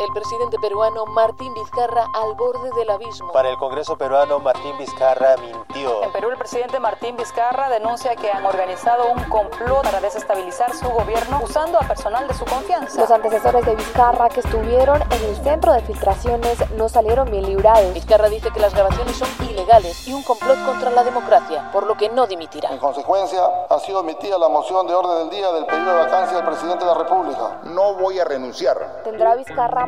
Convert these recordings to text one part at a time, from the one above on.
El presidente peruano Martín Vizcarra al borde del abismo. Para el Congreso peruano, Martín Vizcarra mintió. En Perú, el presidente Martín Vizcarra denuncia que han organizado un complot para desestabilizar su gobierno usando a personal de su confianza. Los antecesores de Vizcarra que estuvieron en el centro de filtraciones no salieron bien librados. Vizcarra dice que las grabaciones son ilegales y un complot contra la democracia, por lo que no dimitirá. En consecuencia, ha sido omitida la moción de orden del día del pedido de vacancia del presidente de la República. No voy a renunciar. ¿Tendrá Vizcarra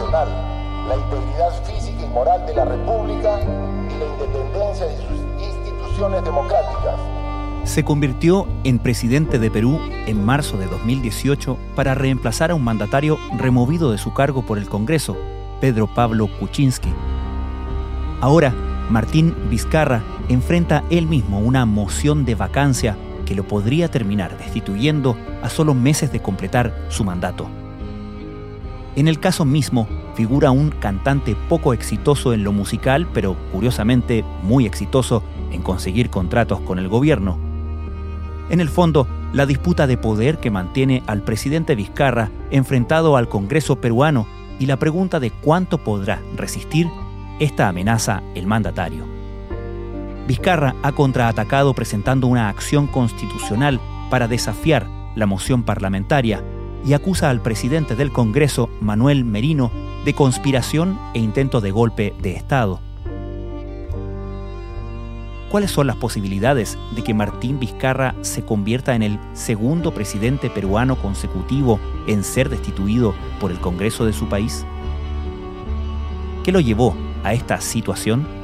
La integridad física y moral de la República y la independencia de sus instituciones democráticas se convirtió en presidente de Perú en marzo de 2018 para reemplazar a un mandatario removido de su cargo por el Congreso, Pedro Pablo Kuczynski. Ahora, Martín Vizcarra enfrenta él mismo una moción de vacancia que lo podría terminar destituyendo a solo meses de completar su mandato. En el caso mismo, figura un cantante poco exitoso en lo musical, pero curiosamente muy exitoso en conseguir contratos con el gobierno en el fondo, la disputa de poder que mantiene al presidente Vizcarra enfrentado al Congreso peruano y la pregunta de cuánto podrá resistir esta amenaza el mandatario. Vizcarra ha contraatacado presentando una acción constitucional para desafiar la moción parlamentaria y acusa al presidente del Congreso, Manuel Merino, de conspiración e intento de golpe de Estado. ¿Cuáles son las posibilidades de que Martín Vizcarra se convierta en el segundo presidente peruano consecutivo en ser destituido por el Congreso de su país? ¿Qué lo llevó a esta situación?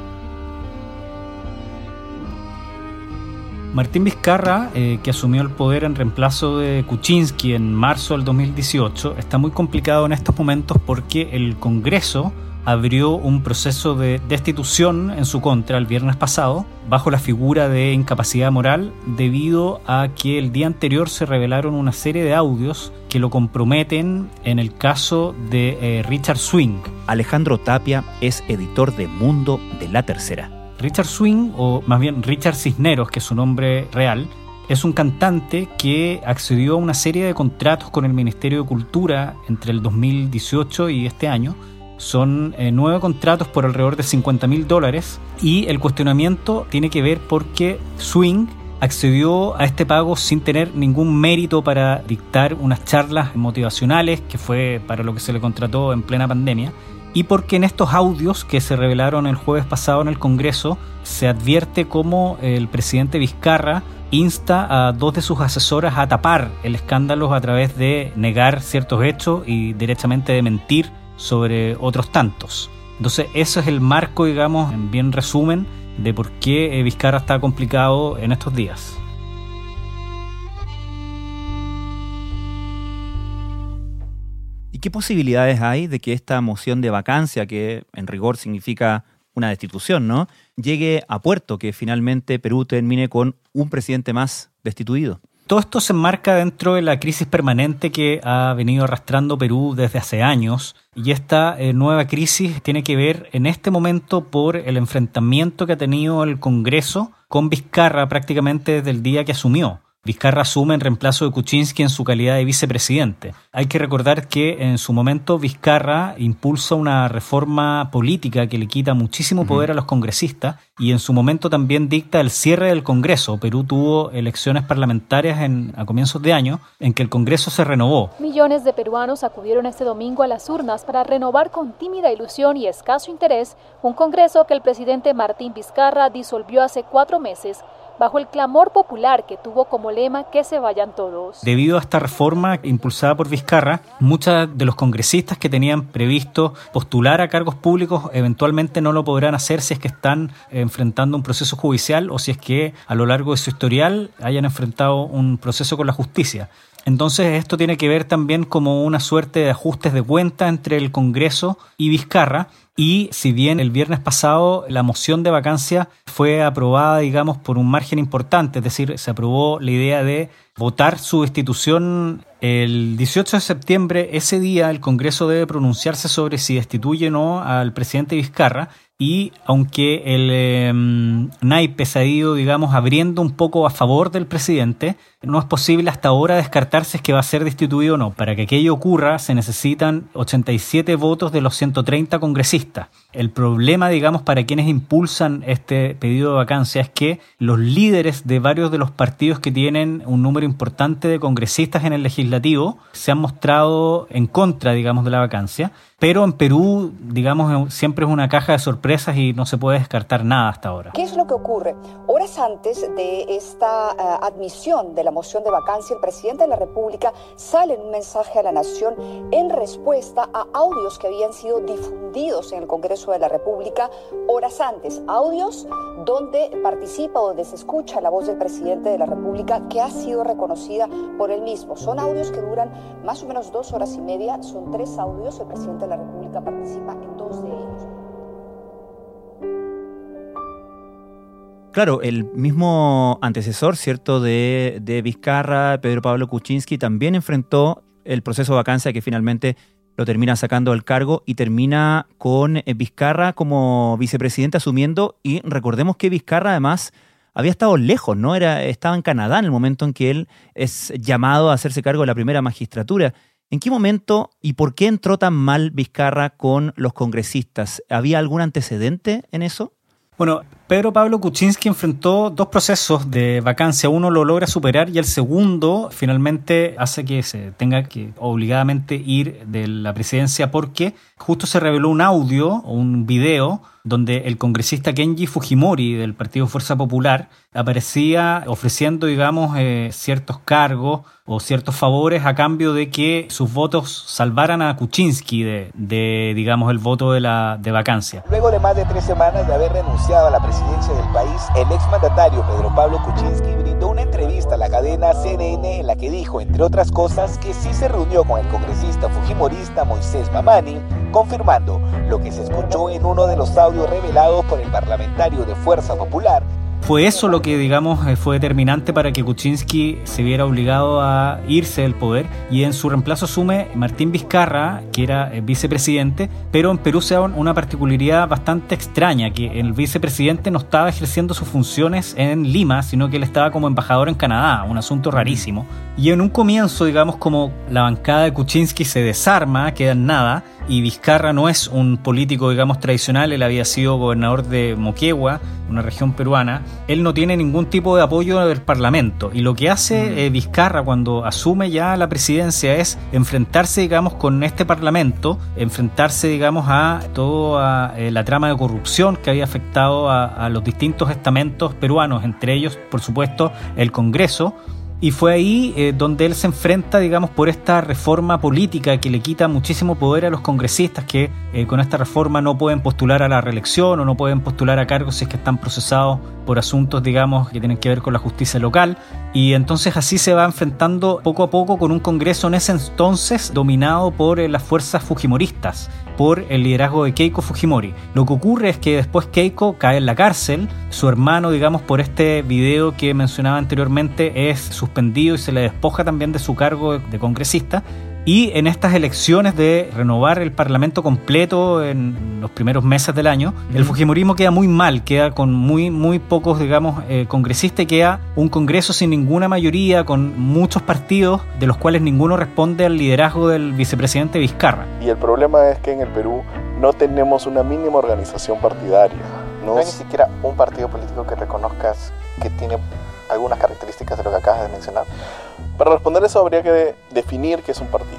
Martín Vizcarra, eh, que asumió el poder en reemplazo de Kuczynski en marzo del 2018, está muy complicado en estos momentos porque el Congreso abrió un proceso de destitución en su contra el viernes pasado bajo la figura de incapacidad moral debido a que el día anterior se revelaron una serie de audios que lo comprometen en el caso de eh, Richard Swing. Alejandro Tapia es editor de Mundo de la Tercera. Richard Swing, o más bien Richard Cisneros, que es su nombre real, es un cantante que accedió a una serie de contratos con el Ministerio de Cultura entre el 2018 y este año. Son eh, nueve contratos por alrededor de 50 mil dólares y el cuestionamiento tiene que ver porque Swing accedió a este pago sin tener ningún mérito para dictar unas charlas motivacionales, que fue para lo que se le contrató en plena pandemia, y porque en estos audios que se revelaron el jueves pasado en el Congreso se advierte cómo el presidente Vizcarra insta a dos de sus asesoras a tapar el escándalo a través de negar ciertos hechos y derechamente de mentir sobre otros tantos. Entonces, eso es el marco, digamos, en bien resumen, de por qué eh, Vizcarra está complicado en estos días. ¿Y qué posibilidades hay de que esta moción de vacancia, que en rigor significa una destitución, ¿no? llegue a puerto, que finalmente Perú termine con un presidente más destituido? Todo esto se enmarca dentro de la crisis permanente que ha venido arrastrando Perú desde hace años y esta eh, nueva crisis tiene que ver en este momento por el enfrentamiento que ha tenido el Congreso con Vizcarra prácticamente desde el día que asumió. Vizcarra asume en reemplazo de Kuczynski en su calidad de vicepresidente. Hay que recordar que en su momento Vizcarra impulsa una reforma política que le quita muchísimo poder a los congresistas y en su momento también dicta el cierre del Congreso. Perú tuvo elecciones parlamentarias en, a comienzos de año en que el Congreso se renovó. Millones de peruanos acudieron este domingo a las urnas para renovar con tímida ilusión y escaso interés un Congreso que el presidente Martín Vizcarra disolvió hace cuatro meses bajo el clamor popular que tuvo como lema que se vayan todos. Debido a esta reforma impulsada por Vizcarra, muchos de los congresistas que tenían previsto postular a cargos públicos eventualmente no lo podrán hacer si es que están enfrentando un proceso judicial o si es que a lo largo de su historial hayan enfrentado un proceso con la justicia. Entonces esto tiene que ver también como una suerte de ajustes de cuenta entre el Congreso y Vizcarra. Y si bien el viernes pasado la moción de vacancia fue aprobada, digamos, por un margen importante, es decir, se aprobó la idea de votar su destitución el 18 de septiembre, ese día el Congreso debe pronunciarse sobre si destituye o no al presidente Vizcarra y aunque el eh, naipe se ha ido, digamos, abriendo un poco a favor del presidente, no es posible hasta ahora descartarse si que va a ser destituido o no. Para que aquello ocurra se necesitan 87 votos de los 130 congresistas. El problema, digamos, para quienes impulsan este pedido de vacancia es que los líderes de varios de los partidos que tienen un número importante de congresistas en el legislativo se han mostrado en contra, digamos, de la vacancia. Pero en Perú, digamos, siempre es una caja de sorpresas y no se puede descartar nada hasta ahora. ¿Qué es lo que ocurre? Horas antes de esta uh, admisión de la moción de vacancia, el presidente de la República sale en un mensaje a la nación en respuesta a audios que habían sido difundidos en el Congreso de la República horas antes. Audios donde participa donde se escucha la voz del presidente de la República que ha sido reconocida por él mismo. Son audios que duran más o menos dos horas y media, son tres audios. El presidente la República participa en dos de ellos. Claro, el mismo antecesor, ¿cierto?, de, de Vizcarra, Pedro Pablo Kuczynski, también enfrentó el proceso de vacancia que finalmente lo termina sacando del cargo y termina con eh, Vizcarra como vicepresidente asumiendo y recordemos que Vizcarra además había estado lejos, ¿no? Era, estaba en Canadá en el momento en que él es llamado a hacerse cargo de la primera magistratura. ¿En qué momento y por qué entró tan mal Vizcarra con los congresistas? ¿Había algún antecedente en eso? Bueno, Pedro Pablo Kuczynski enfrentó dos procesos de vacancia. Uno lo logra superar y el segundo finalmente hace que se tenga que obligadamente ir de la presidencia porque justo se reveló un audio o un video donde el congresista Kenji Fujimori del Partido Fuerza Popular aparecía ofreciendo, digamos, eh, ciertos cargos o ciertos favores a cambio de que sus votos salvaran a Kuczynski de, de digamos, el voto de la de vacancia. Luego de más de tres semanas de haber renunciado a la presidencia, presidencia del país, el exmandatario Pedro Pablo Kuczynski brindó una entrevista a la cadena CNN en la que dijo, entre otras cosas, que sí se reunió con el congresista fujimorista Moisés Mamani, confirmando lo que se escuchó en uno de los audios revelados por el parlamentario de Fuerza Popular, fue eso lo que, digamos, eh, fue determinante para que Kuczynski se viera obligado a irse del poder y en su reemplazo asume Martín Vizcarra, que era eh, vicepresidente, pero en Perú se da una particularidad bastante extraña, que el vicepresidente no estaba ejerciendo sus funciones en Lima, sino que él estaba como embajador en Canadá, un asunto rarísimo. Y en un comienzo, digamos, como la bancada de Kuczynski se desarma, queda en nada, y Vizcarra no es un político, digamos, tradicional, él había sido gobernador de Moquegua, una región peruana, él no tiene ningún tipo de apoyo del Parlamento. Y lo que hace mm. eh, Vizcarra cuando asume ya la presidencia es enfrentarse, digamos, con este Parlamento, enfrentarse, digamos, a toda eh, la trama de corrupción que había afectado a los distintos estamentos peruanos, entre ellos, por supuesto, el Congreso y fue ahí eh, donde él se enfrenta, digamos, por esta reforma política que le quita muchísimo poder a los congresistas que eh, con esta reforma no pueden postular a la reelección o no pueden postular a cargos si es que están procesados por asuntos, digamos, que tienen que ver con la justicia local. Y entonces así se va enfrentando poco a poco con un Congreso en ese entonces dominado por eh, las fuerzas fujimoristas, por el liderazgo de Keiko Fujimori. Lo que ocurre es que después Keiko cae en la cárcel, su hermano, digamos, por este video que mencionaba anteriormente, es suspendido y se le despoja también de su cargo de congresista. Y en estas elecciones de renovar el Parlamento completo en los primeros meses del año, el Fujimorismo queda muy mal, queda con muy, muy pocos, digamos, eh, congresistas, queda un Congreso sin ninguna mayoría, con muchos partidos, de los cuales ninguno responde al liderazgo del vicepresidente Vizcarra. Y el problema es que en el Perú no tenemos una mínima organización partidaria. No, hay ni siquiera un partido político que reconozcas que tiene algunas características de lo que acabas de mencionar. Para responder eso habría que definir qué es un partido.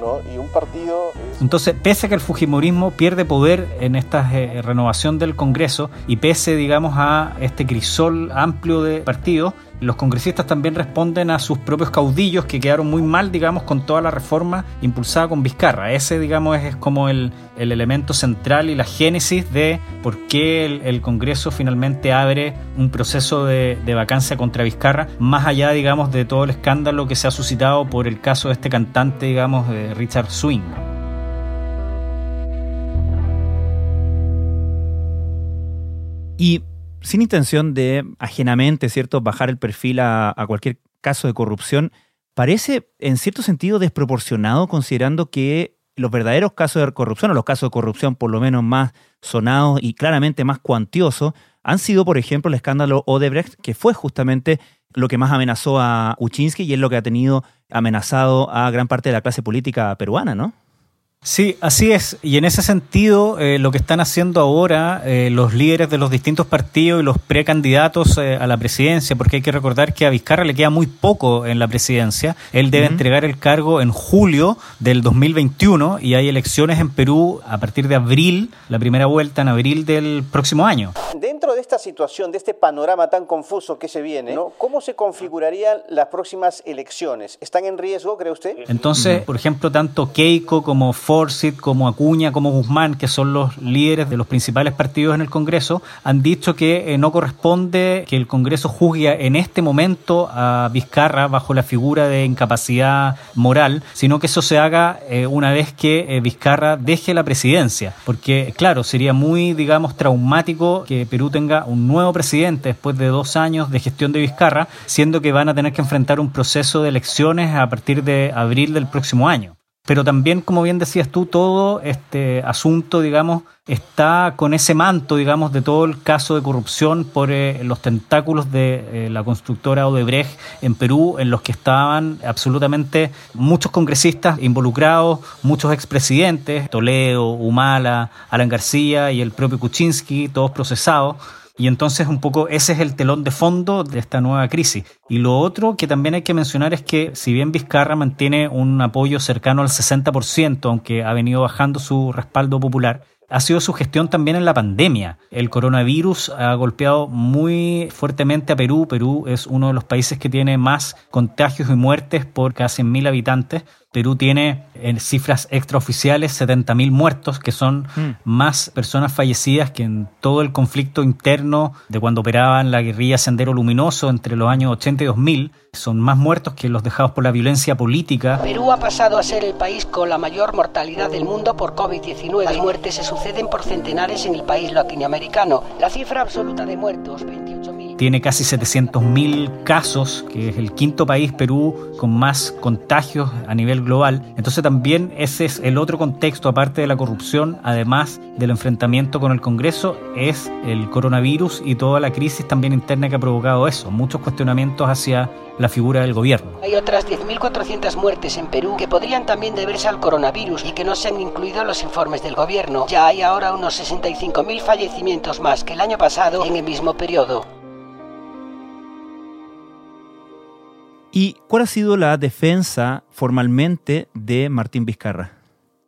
¿no? Y un partido... Entonces, pese a que el Fujimorismo pierde poder en esta eh, renovación del Congreso y pese, digamos, a este crisol amplio de partidos, los congresistas también responden a sus propios caudillos que quedaron muy mal, digamos, con toda la reforma impulsada con Vizcarra. Ese, digamos, es, como el, elemento central y la génesis de por qué el, Congreso finalmente abre un proceso de, vacancia contra Vizcarra, más allá, digamos, de todo el escándalo que se ha suscitado por el caso de este cantante, digamos, Richard Swing. Y sin intención de ajenamente, ¿cierto?, bajar el perfil a, cualquier caso de corrupción, parece en cierto sentido desproporcionado considerando que los verdaderos casos de corrupción, o los casos de corrupción por lo menos más sonados y claramente más cuantiosos, han sido, por ejemplo, el escándalo Odebrecht, que fue justamente lo que más amenazó a Kuczynski y es lo que ha tenido amenazado a gran parte de la clase política peruana, ¿no? Sí, así es. Y en ese sentido, eh, lo que están haciendo ahora eh, los líderes de los distintos partidos y los precandidatos eh, a la presidencia, porque hay que recordar que a Vizcarra le queda muy poco en la presidencia. Él debe entregar el cargo en julio del 2021 y hay elecciones en Perú a partir de abril, la primera vuelta en abril del próximo año. Dentro de esta situación, de este panorama tan confuso que se viene, ¿cómo se configurarían las próximas elecciones? ¿Están en riesgo, cree usted? Entonces, por ejemplo, tanto Keiko como Forsyth, como Acuña, como Guzmán, que son los líderes de los principales partidos en el Congreso, han dicho que eh, no corresponde que el Congreso juzgue en este momento a Vizcarra bajo la figura de incapacidad moral, sino que eso se haga eh, una vez que eh, Vizcarra deje la presidencia. Porque, claro, sería muy, digamos, traumático que Perú tenga un nuevo presidente después de dos años de gestión de Vizcarra, siendo que van a tener que enfrentar un proceso de elecciones a partir de abril del próximo año pero también, como bien decías tú, todo este asunto, digamos, está con ese manto, digamos, de todo el caso de corrupción por eh, los tentáculos de eh, la constructora Odebrecht en Perú, en los que estaban absolutamente muchos congresistas involucrados, muchos expresidentes, Toledo, Humala, Alan García y el propio Kuczynski, todos procesados. Y entonces un poco ese es el telón de fondo de esta nueva crisis. Y lo otro que también hay que mencionar es que si bien Vizcarra mantiene un apoyo cercano al 60%, aunque ha venido bajando su respaldo popular, ha sido su gestión también en la pandemia. El coronavirus ha golpeado muy fuertemente a Perú. Perú es uno de los países que tiene más contagios y muertes por cada 100.000 habitantes. Perú tiene en cifras extraoficiales 70.000 muertos, que son mm. más personas fallecidas que en todo el conflicto interno de cuando operaban la guerrilla Sendero Luminoso entre los años 80 y 2000. Son más muertos que los dejados por la violencia política. Perú ha pasado a ser el país con la mayor mortalidad del mundo por COVID-19. Las muertes se suceden por centenares en el país latinoamericano. La cifra absoluta de muertos, 28.000 tiene casi 700.000 casos, que es el quinto país, Perú, con más contagios a nivel global. Entonces también ese es el otro contexto, aparte de la corrupción, además del enfrentamiento con el Congreso, es el coronavirus y toda la crisis también interna que ha provocado eso. Muchos cuestionamientos hacia la figura del gobierno. Hay otras 10.400 muertes en Perú que podrían también deberse al coronavirus y que no se han incluido en los informes del gobierno. Ya hay ahora unos 65.000 fallecimientos más que el año pasado en el mismo periodo. ¿Y cuál ha sido la defensa formalmente de Martín Vizcarra?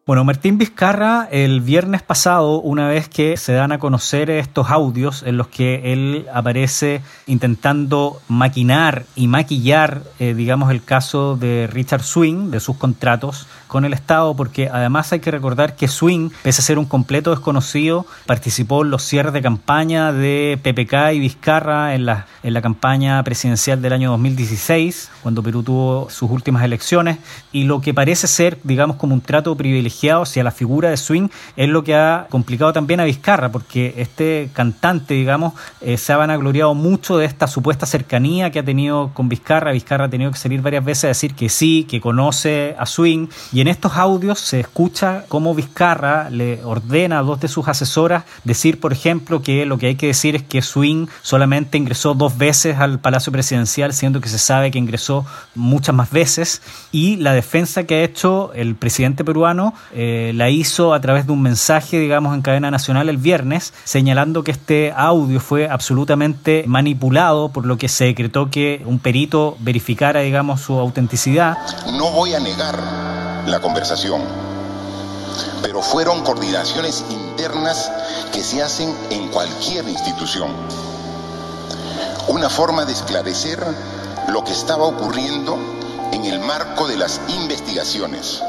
Bueno, Martín Vizcarra el viernes pasado, una vez que se dan a conocer estos audios en los que él aparece intentando maquinar y maquillar, eh, digamos, el caso de Richard Swing, de sus contratos con el Estado, porque además hay que recordar que Swing, pese a ser un completo desconocido, participó en los cierres de campaña de PPK y Vizcarra en la, en la campaña presidencial del año 2016, cuando Perú tuvo sus últimas elecciones, y lo que parece ser, digamos, como un trato privilegiado hacia la figura de Swing es lo que ha complicado también a Vizcarra, porque este cantante, digamos, eh, se ha vanagloriado mucho de esta supuesta cercanía que ha tenido con Vizcarra. Vizcarra ha tenido que salir varias veces a decir que sí, que conoce a Swing, y en estos audios se escucha cómo Vizcarra le ordena a dos de sus asesoras decir, por ejemplo, que lo que hay que decir es que Swing solamente ingresó dos veces al Palacio Presidencial, siendo que se sabe que ingresó muchas más veces, y la defensa que ha hecho el presidente peruano eh, la hizo a través de un mensaje, digamos, en cadena nacional el viernes, señalando que este audio fue absolutamente manipulado, por lo que se decretó que un perito verificara, digamos, su autenticidad. No voy a negar la conversación, pero fueron coordinaciones internas que se hacen en cualquier institución. Una forma de esclarecer lo que estaba ocurriendo en el marco de las investigaciones.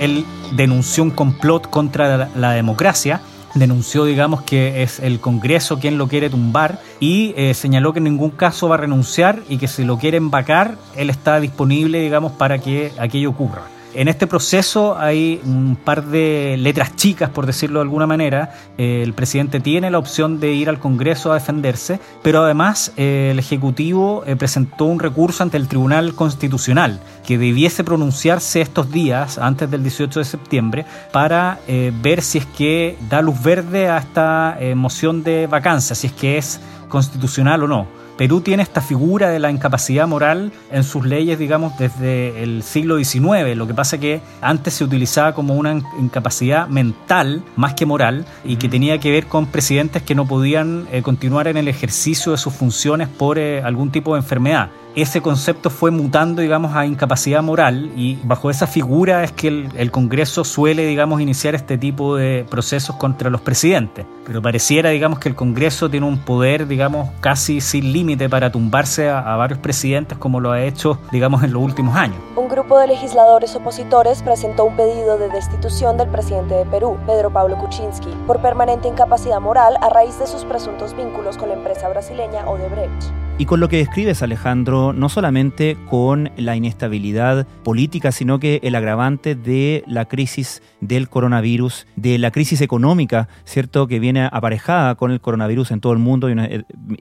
Él denunció un complot contra la, democracia denunció, digamos, que es el Congreso quien lo quiere tumbar y eh, señaló que en ningún caso va a renunciar y que si lo quieren vacar, él está disponible, digamos, para que aquello ocurra. En este proceso hay un par de letras chicas, por decirlo de alguna manera. Eh, el presidente tiene la opción de ir al Congreso a defenderse, pero además eh, el Ejecutivo eh, presentó un recurso ante el Tribunal Constitucional que debiese pronunciarse estos días, antes del 18 de septiembre, para ver si es que da luz verde a esta moción de vacancia, si es que es constitucional o no. Perú tiene esta figura de la incapacidad moral en sus leyes, digamos, desde el siglo XIX. Lo que pasa que antes se utilizaba como una incapacidad mental más que moral y que tenía que ver con presidentes que no podían eh, continuar en el ejercicio de sus funciones por eh, algún tipo de enfermedad ese concepto fue mutando, digamos, a incapacidad moral y bajo esa figura es que el, Congreso suele, digamos, iniciar este tipo de procesos contra los presidentes. Pero pareciera, digamos, que el Congreso tiene un poder, digamos, casi sin límite para tumbarse a, a varios presidentes como lo ha hecho, digamos, en los últimos años. Un grupo de legisladores opositores presentó un pedido de destitución del presidente de Perú, Pedro Pablo Kuczynski, por permanente incapacidad moral a raíz de sus presuntos vínculos con la empresa brasileña Odebrecht. Y con lo que describes, Alejandro, no solamente con la inestabilidad política, sino que el agravante de la crisis del coronavirus, de la crisis económica, ¿cierto?, que viene aparejada con el coronavirus en todo el mundo y,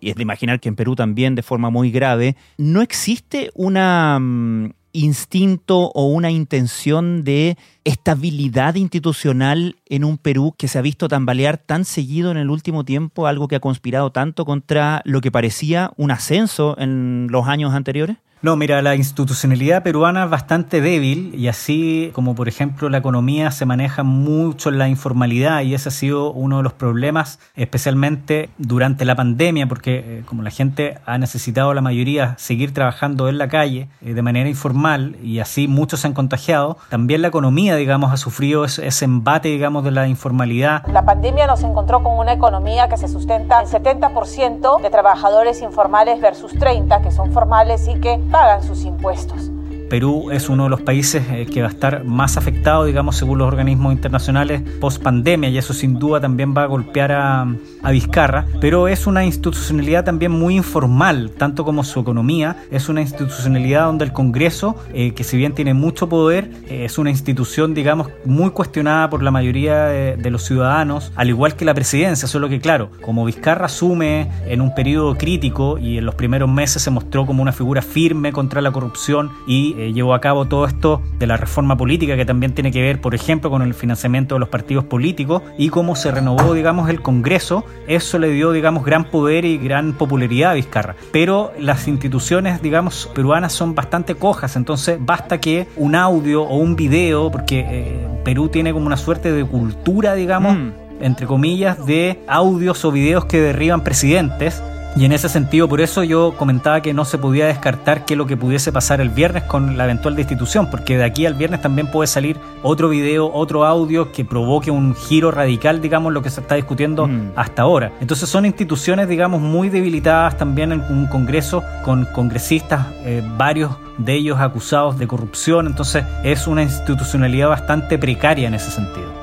y es de imaginar que en Perú también de forma muy grave, no existe una mm, instinto o una intención de estabilidad institucional en un Perú que se ha visto tambalear tan seguido en el último tiempo, algo que ha conspirado tanto contra lo que parecía un ascenso en los años anteriores? No, mira, la institucionalidad peruana es bastante débil y así como por ejemplo la economía se maneja mucho en la informalidad y ese ha sido uno de los problemas, especialmente durante la pandemia, porque eh, como la gente ha necesitado la mayoría seguir trabajando en la calle eh, de manera informal y así muchos se han contagiado, también la economía, digamos, ha sufrido ese, ese embate, digamos, de la informalidad. La pandemia nos encontró con una economía que se sustenta en 70% de trabajadores informales versus 30 que son formales y que pagan sus impuestos. Perú es uno de los países eh, que va a estar más afectado, digamos, según los organismos internacionales, post pandemia, y eso sin duda también va a golpear a, Vizcarra, pero es una institucionalidad también muy informal, tanto como su economía, es una institucionalidad donde el Congreso, eh, que si bien tiene mucho poder, eh, es una institución, digamos, muy cuestionada por la mayoría de, de, los ciudadanos, al igual que la presidencia, solo que claro, como Vizcarra asume en un periodo crítico y en los primeros meses se mostró como una figura firme contra la corrupción y eh, llevó a cabo todo esto de la reforma política que también tiene que ver, por ejemplo, con el financiamiento de los partidos políticos y cómo se renovó, digamos, el Congreso, eso le dio, digamos, gran poder y gran popularidad a Vizcarra. Pero las instituciones, digamos, peruanas son bastante cojas, entonces basta que un audio o un video, porque eh, Perú tiene como una suerte de cultura, digamos, mm. entre comillas, de audios o videos que derriban presidentes y en ese sentido, por eso yo comentaba que no se podía descartar que lo que pudiese pasar el viernes con la eventual destitución, porque de aquí al viernes también puede salir otro video, otro audio que provoque un giro radical, digamos, lo que se está discutiendo mm. hasta ahora. Entonces son instituciones, digamos, muy debilitadas también en un Congreso con congresistas, eh, varios de ellos acusados de corrupción, entonces es una institucionalidad bastante precaria en ese sentido.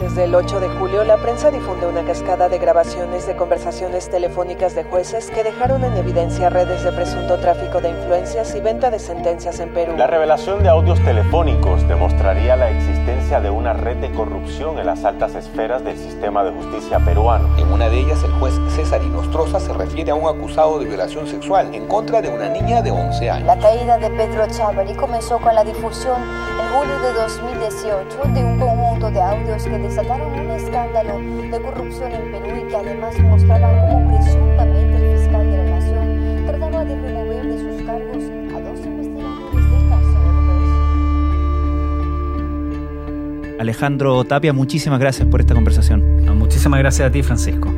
Desde el 8 de julio, la prensa difunde una cascada de grabaciones de conversaciones telefónicas de jueces que dejaron en evidencia redes de presunto tráfico de influencias y venta de sentencias en Perú. La revelación de audios telefónicos demostraría la existencia de una red de corrupción en las altas esferas del sistema de justicia peruano. En una de ellas, el juez César Inostroza se refiere a un acusado de violación sexual en contra de una niña de 11 años. La caída de Pedro Chávarri comenzó con la difusión en julio de 2018 de un conjunto de audios que desataron un escándalo de corrupción en Perú y que además mostraban cómo presuntamente el fiscal de la nación trataba de remover de sus cargos a dos investigadores del caso Alejandro Tapia, muchísimas gracias por esta conversación. Muchísimas gracias a ti, Francisco.